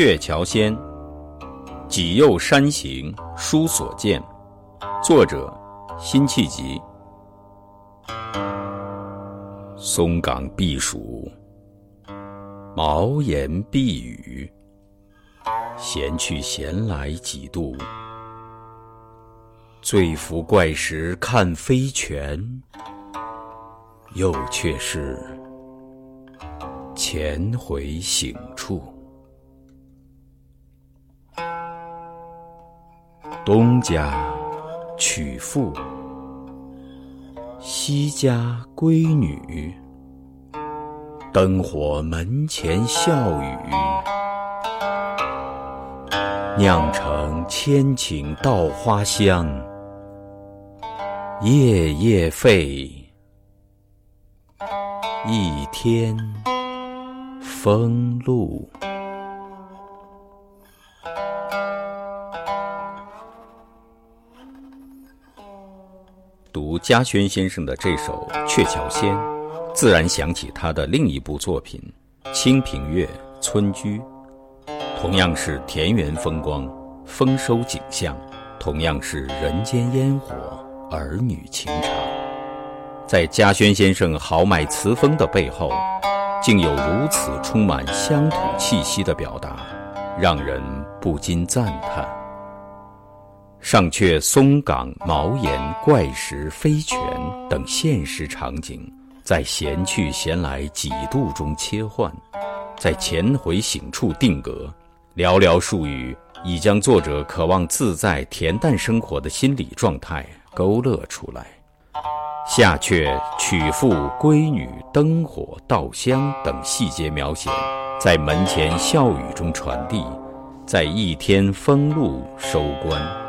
鹊桥仙》，己右山行书所见，作者辛弃疾。松冈避暑，茅檐避雨，闲去闲来几度。醉扶怪石看飞泉，又却是前回醒处。东家娶妇，西家闺女。灯火门前笑语，酿成千顷稻花香。夜夜费，一天风露。读嘉轩先生的这首《鹊桥仙》，自然想起他的另一部作品《清平乐·村居》，同样是田园风光、丰收景象，同样是人间烟火、儿女情长。在嘉轩先生豪迈词风的背后，竟有如此充满乡土气息的表达，让人不禁赞叹。上阙松冈、茅檐、怪石、飞泉等现实场景，在闲去闲来几度中切换，在前回醒处定格。寥寥数语，已将作者渴望自在恬淡生活的心理状态勾勒出来。下阙娶妇、闺女、灯火、稻香等细节描写，在门前笑语中传递，在一天风露收官。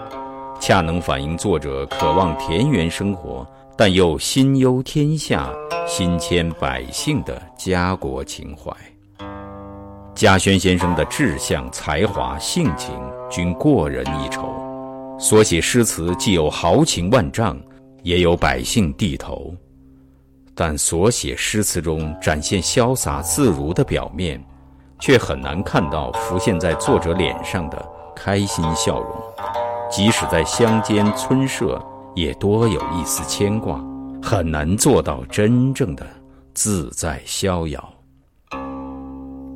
恰能反映作者渴望田园生活，但又心忧天下、心牵百姓的家国情怀。嘉轩先生的志向、才华、性情均过人一筹，所写诗词既有豪情万丈，也有百姓地头。但所写诗词中展现潇洒自如的表面，却很难看到浮现在作者脸上的开心笑容。即使在乡间村舍，也多有一丝牵挂，很难做到真正的自在逍遥。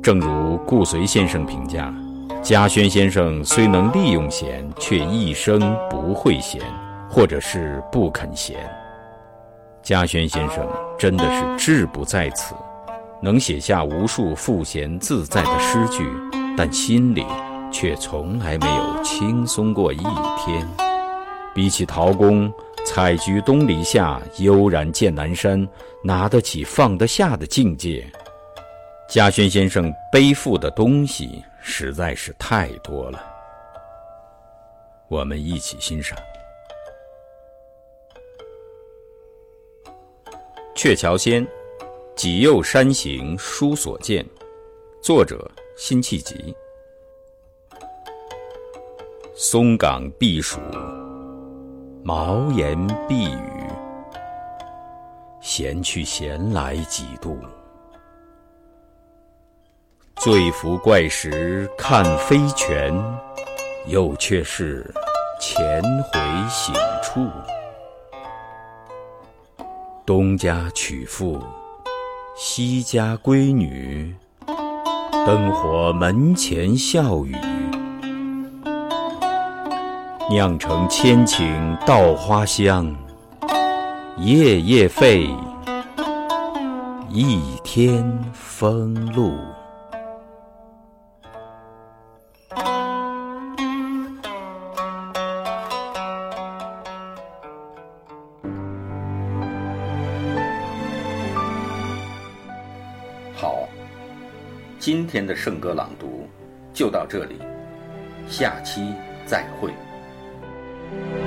正如顾随先生评价：“嘉轩先生虽能利用闲，却一生不会闲，或者是不肯闲。”嘉轩先生真的是志不在此，能写下无数赋闲自在的诗句，但心里。却从来没有轻松过一天。比起陶公“采菊东篱下，悠然见南山”，拿得起放得下的境界，嘉轩先生背负的东西实在是太多了。我们一起欣赏《鹊桥仙·己右山行书所见》，作者辛弃疾。松冈避暑，茅檐避雨，闲去闲来几度。醉扶怪石看飞泉，又却是前回醒处。东家娶妇，西家闺女，灯火门前笑语。酿成千顷稻花香，夜夜费，一天风露。好，今天的圣歌朗读就到这里，下期再会。thank you